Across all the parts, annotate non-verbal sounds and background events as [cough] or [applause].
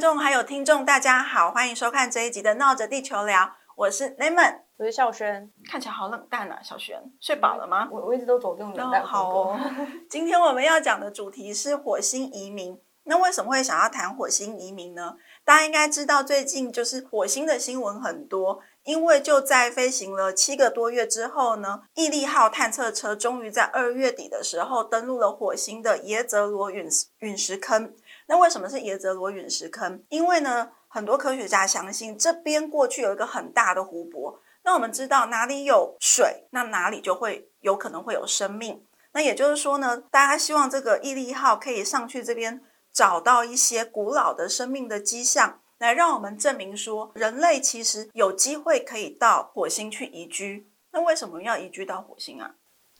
观众还有听众，大家好，欢迎收看这一集的《闹着地球聊》，我是 Lemon，我是孝轩，看起来好冷淡啊，小轩，睡饱了吗？我我一直都走这种冷淡好哦。[laughs] [laughs] 今天我们要讲的主题是火星移民。那为什么会想要谈火星移民呢？大家应该知道，最近就是火星的新闻很多，因为就在飞行了七个多月之后呢，毅力号探测车终于在二月底的时候登陆了火星的耶泽罗陨陨石坑。那为什么是耶泽罗陨石坑？因为呢，很多科学家相信这边过去有一个很大的湖泊。那我们知道哪里有水，那哪里就会有可能会有生命。那也就是说呢，大家希望这个毅力号可以上去这边找到一些古老的生命的迹象，来让我们证明说人类其实有机会可以到火星去移居。那为什么要移居到火星啊？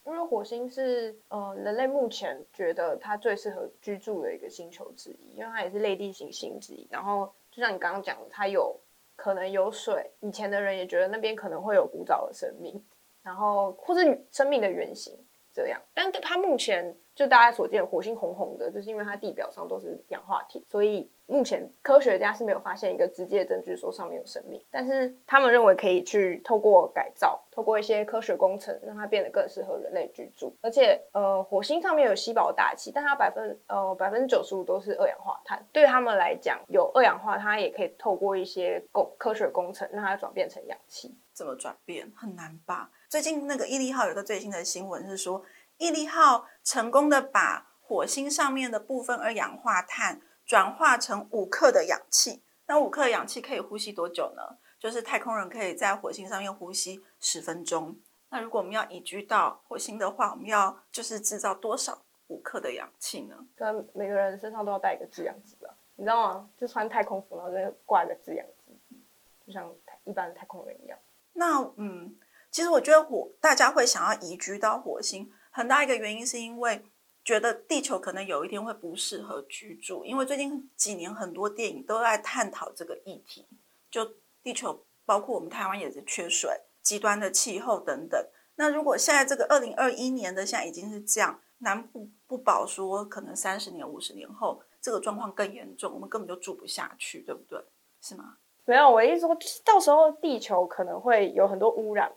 因为火星是呃人类目前觉得它最适合居住的一个星球之一，因为它也是类地行星之一。然后就像你刚刚讲的，它有可能有水，以前的人也觉得那边可能会有古早的生命，然后或是生命的原型这样。但它目前就大家所见，火星红红的，就是因为它地表上都是氧化铁，所以。目前科学家是没有发现一个直接的证据说上面有生命，但是他们认为可以去透过改造，透过一些科学工程，让它变得更适合人类居住。而且，呃，火星上面有稀薄大气，但它百分呃百分之九十五都是二氧化碳。对他们来讲，有二氧化它也可以透过一些工科学工程让它转变成氧气。怎么转变很难吧？最近那个毅力号有个最新的新闻是说，毅力号成功的把火星上面的部分二氧化碳。转化成五克的氧气，那五克的氧气可以呼吸多久呢？就是太空人可以在火星上面呼吸十分钟。那如果我们要移居到火星的话，我们要就是制造多少五克的氧气呢？跟每个人身上都要带一个制氧机吧？你知道吗？就穿太空服，然后再挂一个制氧机，就像一般的太空人一样。那嗯，其实我觉得火大家会想要移居到火星，很大一个原因是因为。觉得地球可能有一天会不适合居住，因为最近几年很多电影都在探讨这个议题。就地球，包括我们台湾也是缺水、极端的气候等等。那如果现在这个二零二一年的现在已经是这样，南部不保说可能三十年、五十年后这个状况更严重，我们根本就住不下去，对不对？是吗？没有，我意思说到时候地球可能会有很多污染，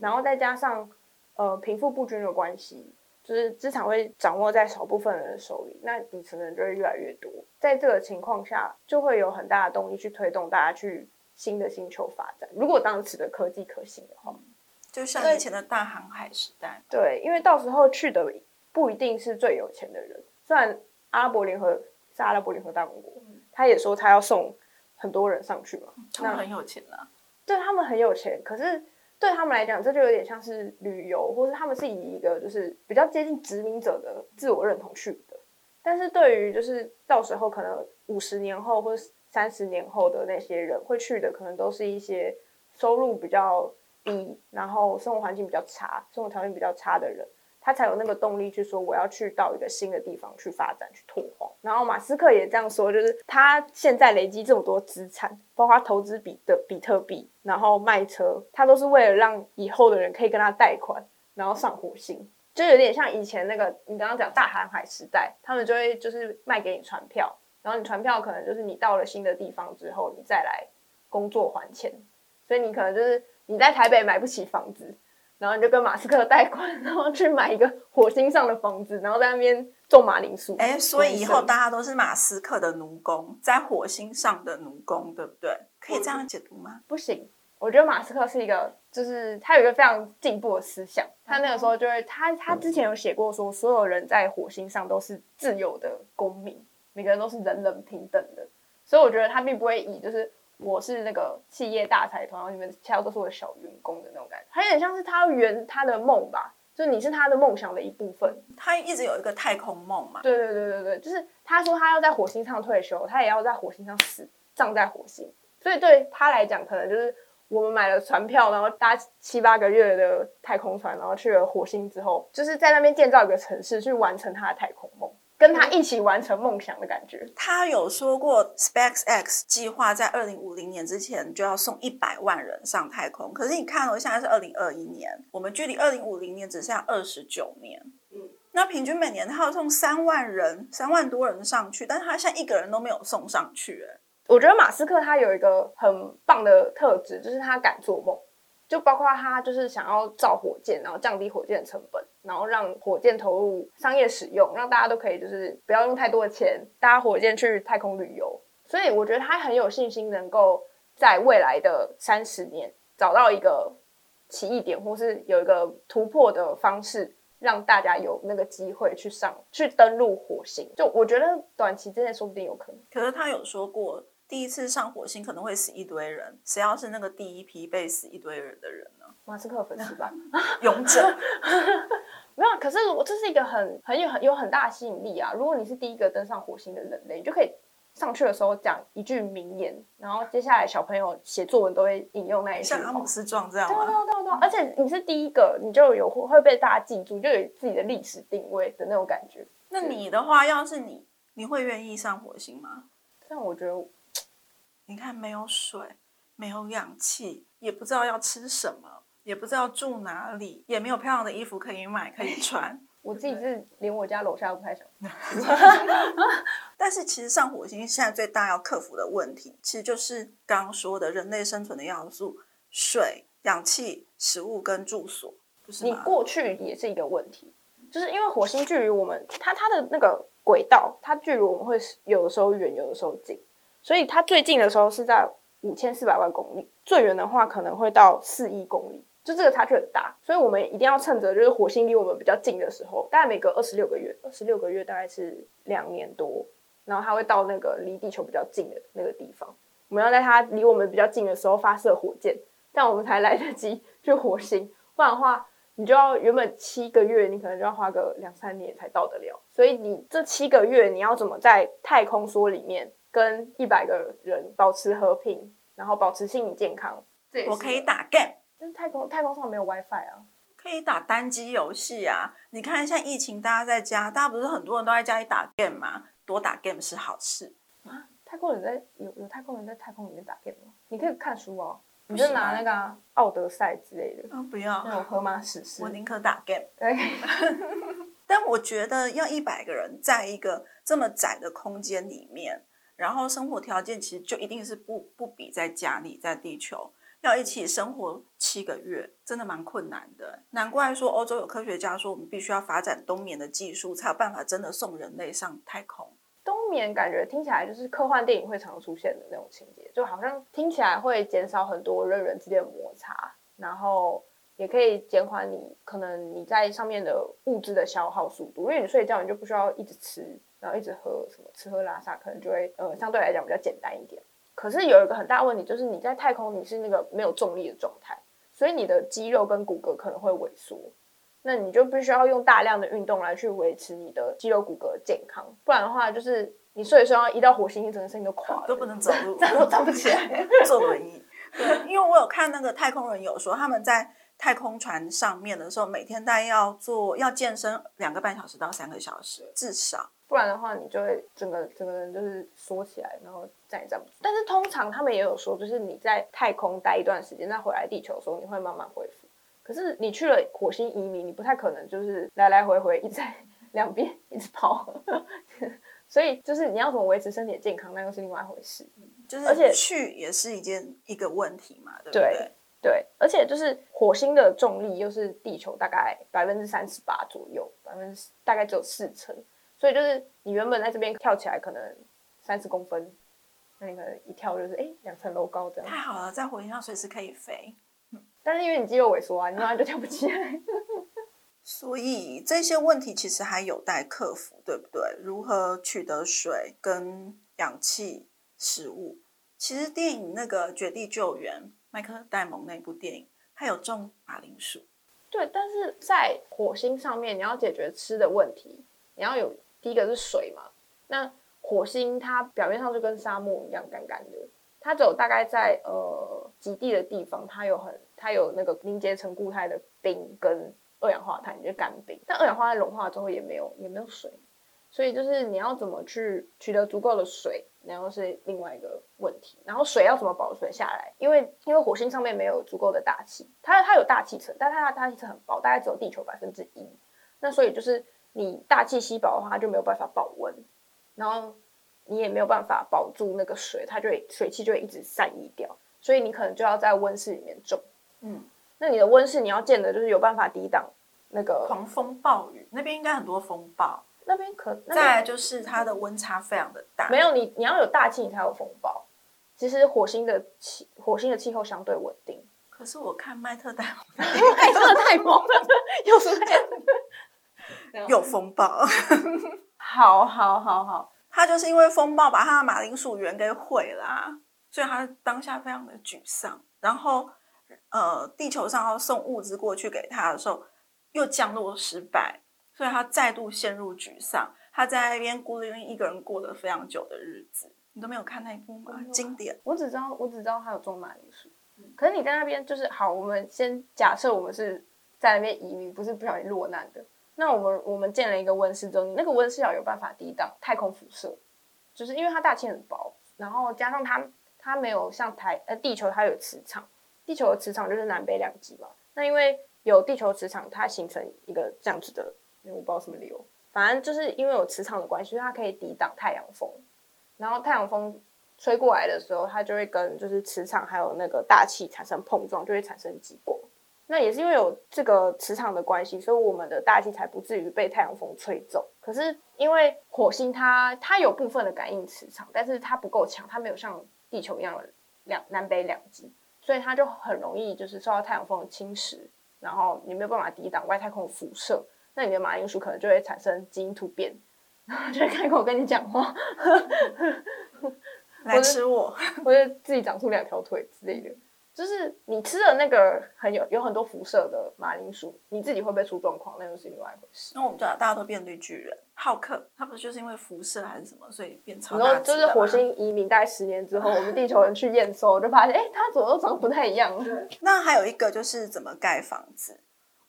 然后再加上呃贫富不均的关系。就是资产会掌握在少部分人的手里，那底层人就会越来越多。在这个情况下，就会有很大的动力去推动大家去新的星球发展。如果当时的科技可行的话，就像以前的大航海时代。对，因为到时候去的不一定是最有钱的人。虽然阿拉伯联合是阿拉伯联合大公国，他也说他要送很多人上去嘛，他们很有钱啊。对他们很有钱，可是。对他们来讲，这就有点像是旅游，或是他们是以一个就是比较接近殖民者的自我认同去的。但是对于就是到时候可能五十年后或者三十年后的那些人会去的，可能都是一些收入比较低，然后生活环境比较差、生活条件比较差的人。他才有那个动力去说我要去到一个新的地方去发展去拓荒。然后马斯克也这样说，就是他现在累积这么多资产，包括投资比的比特币，然后卖车，他都是为了让以后的人可以跟他贷款，然后上火星，就有点像以前那个你刚刚讲大航海时代，他们就会就是卖给你船票，然后你船票可能就是你到了新的地方之后，你再来工作还钱，所以你可能就是你在台北买不起房子。然后你就跟马斯克贷款，然后去买一个火星上的房子，然后在那边种马铃薯。哎，所以以后大家都是马斯克的奴工，在火星上的奴工，对不对？可以这样解读吗？不行，我觉得马斯克是一个，就是他有一个非常进步的思想。他那个时候就会，他他之前有写过说，所有人在火星上都是自由的公民，每个人都是人人平等的。所以我觉得他并不会以就是。我是那个企业大财团，然后你们其他都是我的小员工的那种感觉，还有点像是他圆他的梦吧，就是你是他的梦想的一部分。他一直有一个太空梦嘛。对对对对对，就是他说他要在火星上退休，他也要在火星上死，葬在火星。所以对他来讲，可能就是我们买了船票，然后搭七八个月的太空船，然后去了火星之后，就是在那边建造一个城市，去完成他的太空梦。跟他一起完成梦想的感觉。他有说过，SpaceX 计划在二零五零年之前就要送一百万人上太空。可是你看，我现在是二零二一年，我们距离二零五零年只剩下二十九年。嗯，那平均每年他要送三万人，三万多人上去，但是他现在一个人都没有送上去。哎，我觉得马斯克他有一个很棒的特质，就是他敢做梦。就包括他就是想要造火箭，然后降低火箭的成本，然后让火箭投入商业使用，让大家都可以就是不要用太多的钱搭火箭去太空旅游。所以我觉得他很有信心，能够在未来的三十年找到一个奇异点，或是有一个突破的方式，让大家有那个机会去上去登陆火星。就我觉得短期之内说不定有可能。可是他有说过。第一次上火星可能会死一堆人，谁要是那个第一批被死一堆人的人？马斯克粉丝吧，[laughs] 勇者。[laughs] 没有，可是我这是一个很很有很有很大的吸引力啊！如果你是第一个登上火星的人类，你就可以上去的时候讲一句名言，然后接下来小朋友写作文都会引用那一句，像阿姆斯壮这样吗？对对对对，而且你是第一个，你就有会被大家记住，就有自己的历史定位的那种感觉。那你的话，要是你，你会愿意上火星吗？但我觉得。你看，没有水，没有氧气，也不知道要吃什么，也不知道住哪里，也没有漂亮的衣服可以买可以穿。[laughs] 我自己是连我家楼下都不太想。[laughs] [laughs] 但是其实上火星现在最大要克服的问题，其实就是刚刚说的人类生存的要素：水、氧气、食物跟住所。你过去也是一个问题，就是因为火星距离我们，它它的那个轨道，它距离我们会有的时候远，有的时候近。所以它最近的时候是在五千四百万公里，最远的话可能会到四亿公里，就这个差距很大。所以我们一定要趁着就是火星离我们比较近的时候，大概每隔二十六个月，二十六个月大概是两年多，然后它会到那个离地球比较近的那个地方，我们要在它离我们比较近的时候发射火箭，这样我们才来得及去火星。不然的话，你就要原本七个月，你可能就要花个两三年才到得了。所以你这七个月，你要怎么在太空梭里面？跟一百个人保持和平，然后保持心理健康。我可以打 game，但是太空太空上没有 WiFi 啊。可以打单机游戏啊！你看，现在疫情，大家在家，大家不是很多人都在家里打 game 吗？多打 game 是好事啊！太空人在有有太空人在太空里面打 game 吗？你可以看书哦，你就拿那个《奥德赛》之类的。啊，不要那种荷马史诗，我宁可打 game。[laughs] 但我觉得要一百个人在一个这么窄的空间里面。然后生活条件其实就一定是不不比在家里，在地球要一起生活七个月，真的蛮困难的。难怪说欧洲有科学家说，我们必须要发展冬眠的技术，才有办法真的送人类上太空。冬眠感觉听起来就是科幻电影会常出现的那种情节，就好像听起来会减少很多人人之间的摩擦，然后也可以减缓你可能你在上面的物质的消耗速度，因为你睡觉你就不需要一直吃。然后一直喝什么吃喝拉撒，可能就会呃相对来讲比较简单一点。可是有一个很大问题，就是你在太空你是那个没有重力的状态，所以你的肌肉跟骨骼可能会萎缩。那你就必须要用大量的运动来去维持你的肌肉骨骼健康，不然的话就是你睡睡一到火星，你整个身体都垮了，都不能走路，[laughs] 站都站不起来，[laughs] 坐轮椅。对，因为我有看那个太空人有说他们在太空船上面的时候，每天大概要做要健身两个半小时到三个小时至少。不然的话，你就会整个整个人就是缩起来，然后站也站不住。但是通常他们也有说，就是你在太空待一段时间，再回来地球的时候，你会慢慢恢复。可是你去了火星移民，你不太可能就是来来回回一直在两边一直跑，[laughs] 所以就是你要怎么维持身体的健康，那又是另外一回事。就是而且去也是一件一个问题嘛，对不对？对，而且就是火星的重力又是地球大概百分之三十八左右，百分之大概只有四成。所以就是你原本在这边跳起来可能三十公分，那你可能一跳就是哎两层楼高这样。太好了，在火星上随时可以飞。但是因为你肌肉萎缩啊，你马上就跳不起来。[laughs] 所以这些问题其实还有待克服，对不对？如何取得水跟氧气、食物？其实电影那个《绝地救援》，麦克戴蒙那部电影，它有种马铃薯。对，但是在火星上面，你要解决吃的问题，你要有。第一个是水嘛，那火星它表面上就跟沙漠一样干干的，它只有大概在呃极地的地方，它有很它有那个凝结成固态的冰跟二氧化碳，就干冰。但二氧化碳融化之后也没有也没有水，所以就是你要怎么去取得足够的水，然后是另外一个问题。然后水要怎么保存下来？因为因为火星上面没有足够的大气，它它有大气层，但它的大气层很薄，大概只有地球百分之一。那所以就是。你大气稀薄的话，就没有办法保温。然后你也没有办法保住那个水，它就会水汽就会一直散逸掉，所以你可能就要在温室里面种。嗯，那你的温室你要建的就是有办法抵挡那个狂风暴雨那边应该很多风暴，那边可那再来就是它的温差非常的大。没有你你要有大气，你才有风暴。其实火星的气火星的气候相对稳定，可是我看麦特戴蒙太热太猛了，有什么？[laughs] 有风暴，[laughs] 好好好好，他就是因为风暴把他的马铃薯园给毁啦，所以他当下非常的沮丧。然后，呃，地球上要送物资过去给他的时候，又降落失败，所以他再度陷入沮丧。他在那边孤零零一个人过了非常久的日子。你都没有看那一部吗？经典。我只知道我只知道他有种马铃薯，可是你在那边就是好。我们先假设我们是在那边移民，不是不小心落难的。那我们我们建了一个温室之后，你那个温室要有办法抵挡太空辐射，就是因为它大气很薄，然后加上它它没有像台呃地球它有磁场，地球的磁场就是南北两极嘛。那因为有地球磁场，它形成一个这样子的，我不知道什么理由，反正就是因为有磁场的关系，所以它可以抵挡太阳风。然后太阳风吹过来的时候，它就会跟就是磁场还有那个大气产生碰撞，就会产生极光。那也是因为有这个磁场的关系，所以我们的大气才不至于被太阳风吹走。可是因为火星它它有部分的感应磁场，但是它不够强，它没有像地球一样的两南北两极，所以它就很容易就是受到太阳风的侵蚀，然后你没有办法抵挡外太空的辐射，那你的马铃薯可能就会产生基因突变。然后就开口跟你讲话，来吃我，或者自己长出两条腿之类的。就是你吃的那个很有有很多辐射的马铃薯，你自己会不会出状况，那又是另外一回事。那我们道大家都变绿巨人，浩克，他不是就是因为辐射还是什么，所以变超大？然后就是火星移民大概十年之后，[laughs] 我们地球人去验收，就发现，哎，他怎么都长得不太一样。那还有一个就是怎么盖房子，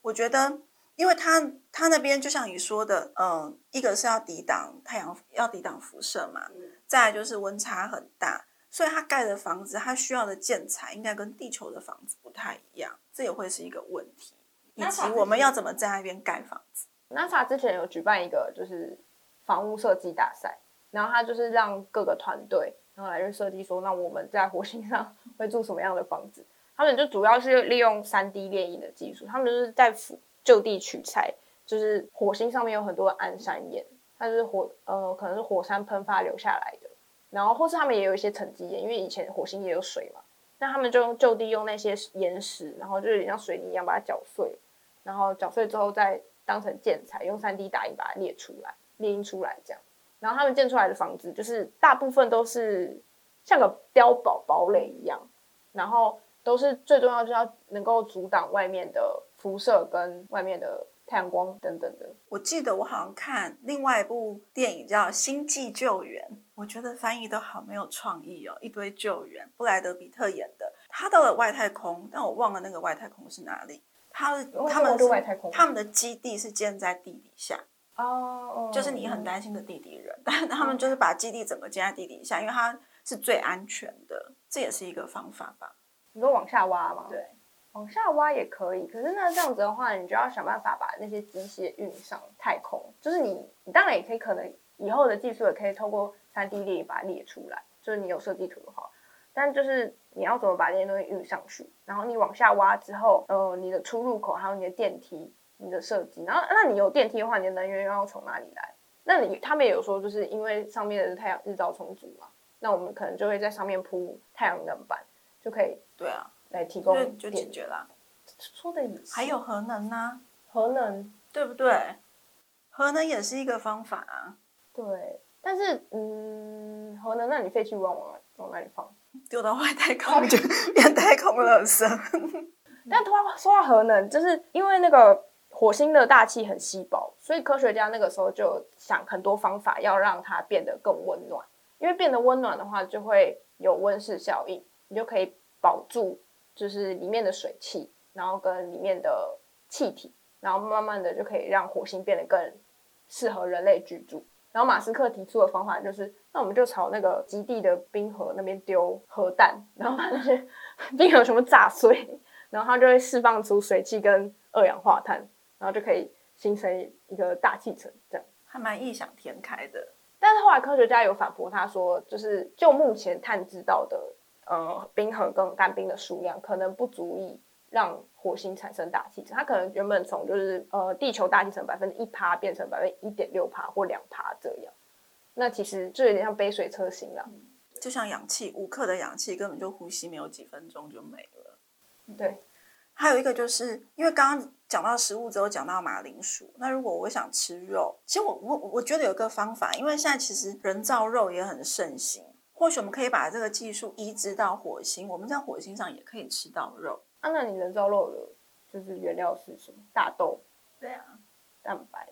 我觉得。因为它它那边就像你说的，嗯，一个是要抵挡太阳，要抵挡辐射嘛，再来就是温差很大，所以他盖的房子，他需要的建材应该跟地球的房子不太一样，这也会是一个问题，以及我们要怎么在那边盖房子。NASA 之前有举办一个就是房屋设计大赛，然后他就是让各个团队然后来去设计说，那我们在火星上 [laughs] 会住什么样的房子？他们就主要是利用三 D 列印的技术，他们就是在辅。就地取材，就是火星上面有很多的安山岩，它是火呃可能是火山喷发留下来的，然后或是他们也有一些沉积岩，因为以前火星也有水嘛，那他们就用就地用那些岩石，然后就有点像水泥一样把它搅碎，然后搅碎之后再当成建材，用三 D 打印把它列出来，列印出来这样，然后他们建出来的房子就是大部分都是像个碉堡堡垒一样，然后都是最重要就是要能够阻挡外面的。辐射跟外面的太阳光等等的，我记得我好像看另外一部电影叫《星际救援》，我觉得翻译都好没有创意哦，一堆救援，布莱德比特演的，他到了外太空，但我忘了那个外太空是哪里。他他们外太空，他们的基地是建在地底下哦，就是你很担心的地底人，[laughs] 但他们就是把基地整个建在地底下，因为它是最安全的，这也是一个方法吧？你说往下挖吗？对。往下挖也可以，可是那这样子的话，你就要想办法把那些机械运上太空。就是你，你当然也可以，可能以后的技术也可以透过三 D 列把它列出来。就是你有设计图的话，但就是你要怎么把这些东西运上去？然后你往下挖之后，呃，你的出入口还有你的电梯，你的设计，然后那你有电梯的话，你的能源又要从哪里来？那你他们也有说，就是因为上面的太阳日照充足嘛，那我们可能就会在上面铺太阳能板，就可以。对啊。来提供就解决了，说的也还有核能呢，核能对不对？核能也是一个方法啊。对，但是嗯，核能，那你废弃物往往哪里放？丢到外太空就变太空垃圾。[laughs] 但说说到核能，就是因为那个火星的大气很稀薄，所以科学家那个时候就想很多方法要让它变得更温暖。因为变得温暖的话，就会有温室效应，你就可以保住。就是里面的水汽，然后跟里面的气体，然后慢慢的就可以让火星变得更适合人类居住。然后马斯克提出的方法就是，那我们就朝那个极地的冰河那边丢核弹，然后把那些 [laughs] 冰河全部炸碎，然后它就会释放出水汽跟二氧化碳，然后就可以形成一个大气层，这样还蛮异想天开的。但是后来科学家有反驳他说，就是就目前探知到的，呃，冰核跟干冰的数量可能不足以让火星产生大气层。它可能原本从就是呃地球大气层百分之一趴变成百分之一点六趴或两趴这样。那其实就有点像杯水车薪了。就像氧气，五克的氧气根本就呼吸没有几分钟就没了。对，还有一个就是因为刚刚讲到食物之后讲到马铃薯，那如果我想吃肉，其实我我我觉得有一个方法，因为现在其实人造肉也很盛行，或许我们可以把这个技术移植到火星，我们在火星上也可以吃到肉。啊，那你人造肉的就是原料是什么？大豆、对啊，蛋白，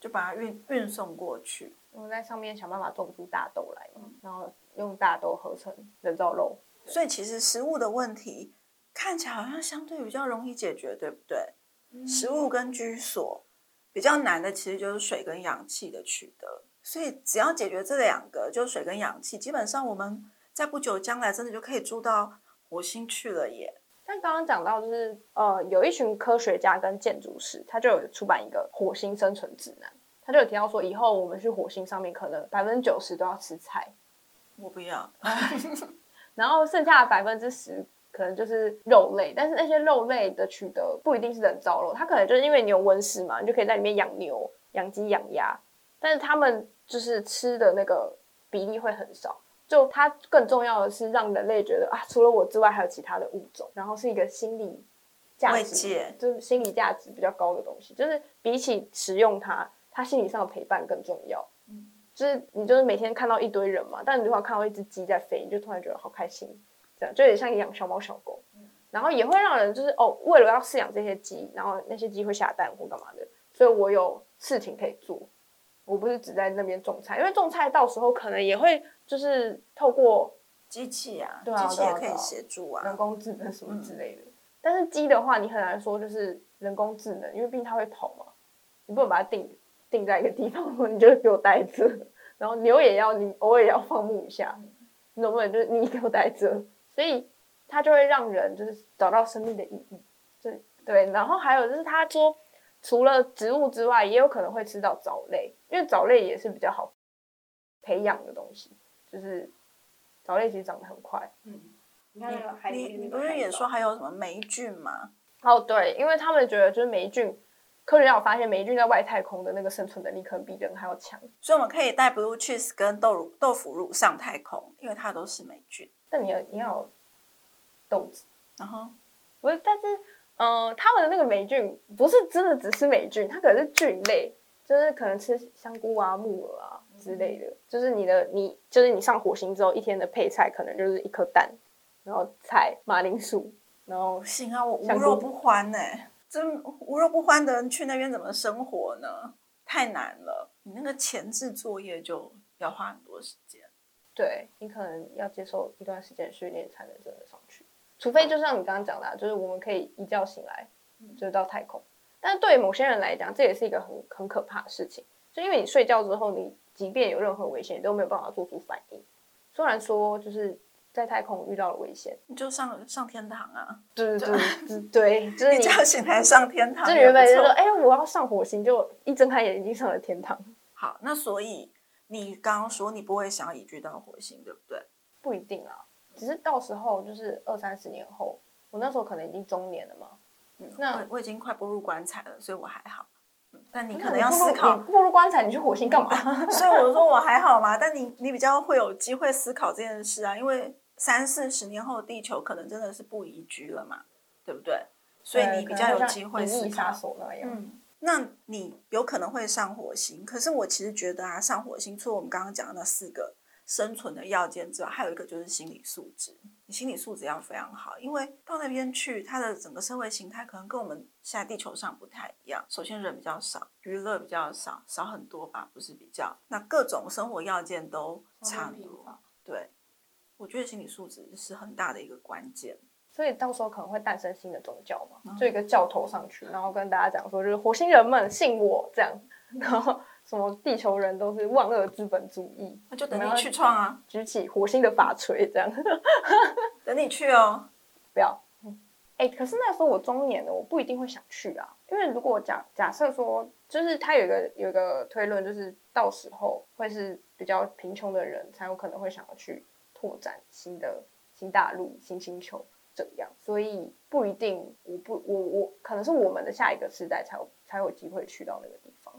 就把它运运送过去。我们在上面想办法种出大豆来嘛，然后用大豆合成人造肉。所以其实食物的问题看起来好像相对比较容易解决，对不对？食物跟居所比较难的，其实就是水跟氧气的取得。所以只要解决这两个，就是水跟氧气，基本上我们在不久将来真的就可以住到火星去了耶。但刚刚讲到就是呃，有一群科学家跟建筑师，他就有出版一个火星生存指南。他就有提到说，以后我们去火星上面，可能百分之九十都要吃菜。我不要。[laughs] 然后剩下的百分之十，可能就是肉类。但是那些肉类的取得不一定是人造肉，它可能就是因为你有温室嘛，你就可以在里面养牛、养鸡、养鸭。但是他们就是吃的那个比例会很少。就它更重要的是让人类觉得啊，除了我之外还有其他的物种，然后是一个心理价值，就是心理价值比较高的东西。就是比起食用它。它心理上的陪伴更重要，嗯，就是你就是每天看到一堆人嘛，但你如果看到一只鸡在飞，你就突然觉得好开心，这样就有点像养小猫小狗，然后也会让人就是哦，为了要饲养这些鸡，然后那些鸡会下蛋或干嘛的，所以我有事情可以做，我不是只在那边种菜，因为种菜到时候可能也会就是透过机器啊，对啊，机器也可以协助啊，人工智能什么之类的，但是鸡的话，你很难说就是人工智能，因为毕竟它会跑嘛，你不能把它定。定在一个地方，[laughs] 你就给我待着。然后牛也要你偶尔也要放牧一下，你能不能？就是你给我待着，所以它就会让人就是找到生命的意义。对对，然后还有就是他说，除了植物之外，也有可能会吃到藻类，因为藻类也是比较好培养的东西。就是藻类其实长得很快。嗯，你看那个海里，你不是也说还有什么霉菌吗？哦，对，因为他们觉得就是霉菌。科学家有发现，霉菌在外太空的那个生存能力可能比人还要强，所以我们可以带 blue cheese 跟豆乳豆腐乳上太空，因为它都是霉菌。但你要你要豆子，然后不是，但是嗯，他们的那个霉菌不是真的只是霉菌，它可能是菌类，就是可能吃香菇啊、木耳啊之类的。就是你的你就是你上火星之后一天的配菜可能就是一颗蛋，然后菜、马铃薯，然后行啊，我无肉不欢呢。真无肉不欢的人去那边怎么生活呢？太难了，你那个前置作业就要花很多时间。对你可能要接受一段时间训练才能真的上去，除非就像你刚刚讲的，就是我们可以一觉醒来就是到太空。但是对某些人来讲，这也是一个很很可怕的事情，就因为你睡觉之后，你即便有任何危险，你都没有办法做出反应。虽然说就是。在太空遇到了危险，你就上上天堂啊！对对对对，就是 [laughs] 你觉醒来上天堂。就原本就说，哎，我要上火星，就一睁开眼睛上了天堂。好，那所以你刚刚说你不会想要移居到火星，对不对？不一定啊，只是到时候就是二三十年后，我那时候可能已经中年了嘛。嗯，那我已经快步入棺材了，所以我还好。但你可能要思考，步入棺材，你去火星干嘛？[laughs] 所以我说我还好嘛。但你你比较会有机会思考这件事啊，因为。三四十年后，地球可能真的是不宜居了嘛，对不对？所以你比较有机会思考。嗯，那你有可能会上火星。可是我其实觉得啊，上火星除了我们刚刚讲的那四个生存的要件之外，还有一个就是心理素质。你心理素质要非常好，因为到那边去，它的整个社会形态可能跟我们现在地球上不太一样。首先人比较少，娱乐比较少，少很多吧，不是比较。那各种生活要件都差很多，对。我觉得心理素质是很大的一个关键，所以到时候可能会诞生新的宗教嘛，就一个教头上去，然后跟大家讲说，就是火星人们信我这样，[laughs] 然后什么地球人都是万恶资本主义，那就等你去创啊，举起火星的法锤这样，[laughs] 等你去哦，[laughs] 不要，哎，可是那时候我中年了，我不一定会想去啊，因为如果假假设说，就是他有一个有一个推论，就是到时候会是比较贫穷的人才有可能会想要去拓展新的新大陆、新星球这样，所以不一定，我不我我可能是我们的下一个时代才有才有机会去到那个地方。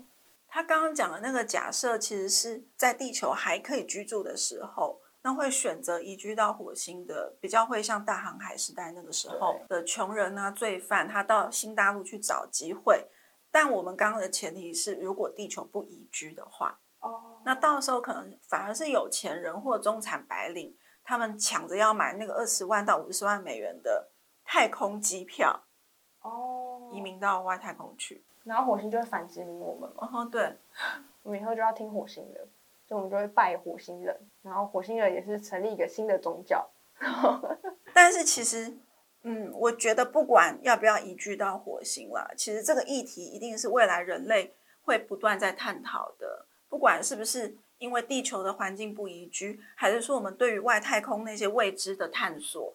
他刚刚讲的那个假设，其实是在地球还可以居住的时候。那会选择移居到火星的，比较会像大航海时代那个时候的穷人啊、罪犯，他到新大陆去找机会。但我们刚刚的前提是，如果地球不移居的话，哦，那到时候可能反而是有钱人或中产白领，他们抢着要买那个二十万到五十万美元的太空机票，哦，移民到外太空去，然后火星就会反殖民我们嘛。哦，对，我们以后就要听火星的。所以我们就会拜火星人，然后火星人也是成立一个新的宗教。[laughs] 但是其实，嗯，我觉得不管要不要移居到火星啦，其实这个议题一定是未来人类会不断在探讨的。不管是不是因为地球的环境不宜居，还是说我们对于外太空那些未知的探索。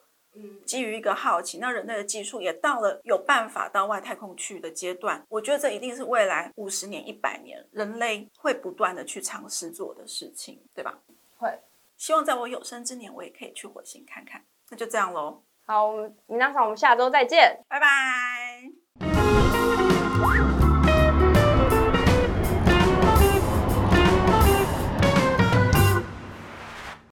基于一个好奇，那人类的技术也到了有办法到外太空去的阶段。我觉得这一定是未来五十年、一百年人类会不断的去尝试做的事情，对吧？会。希望在我有生之年，我也可以去火星看看。那就这样喽。好，米娜桑，我们下周再见，拜拜。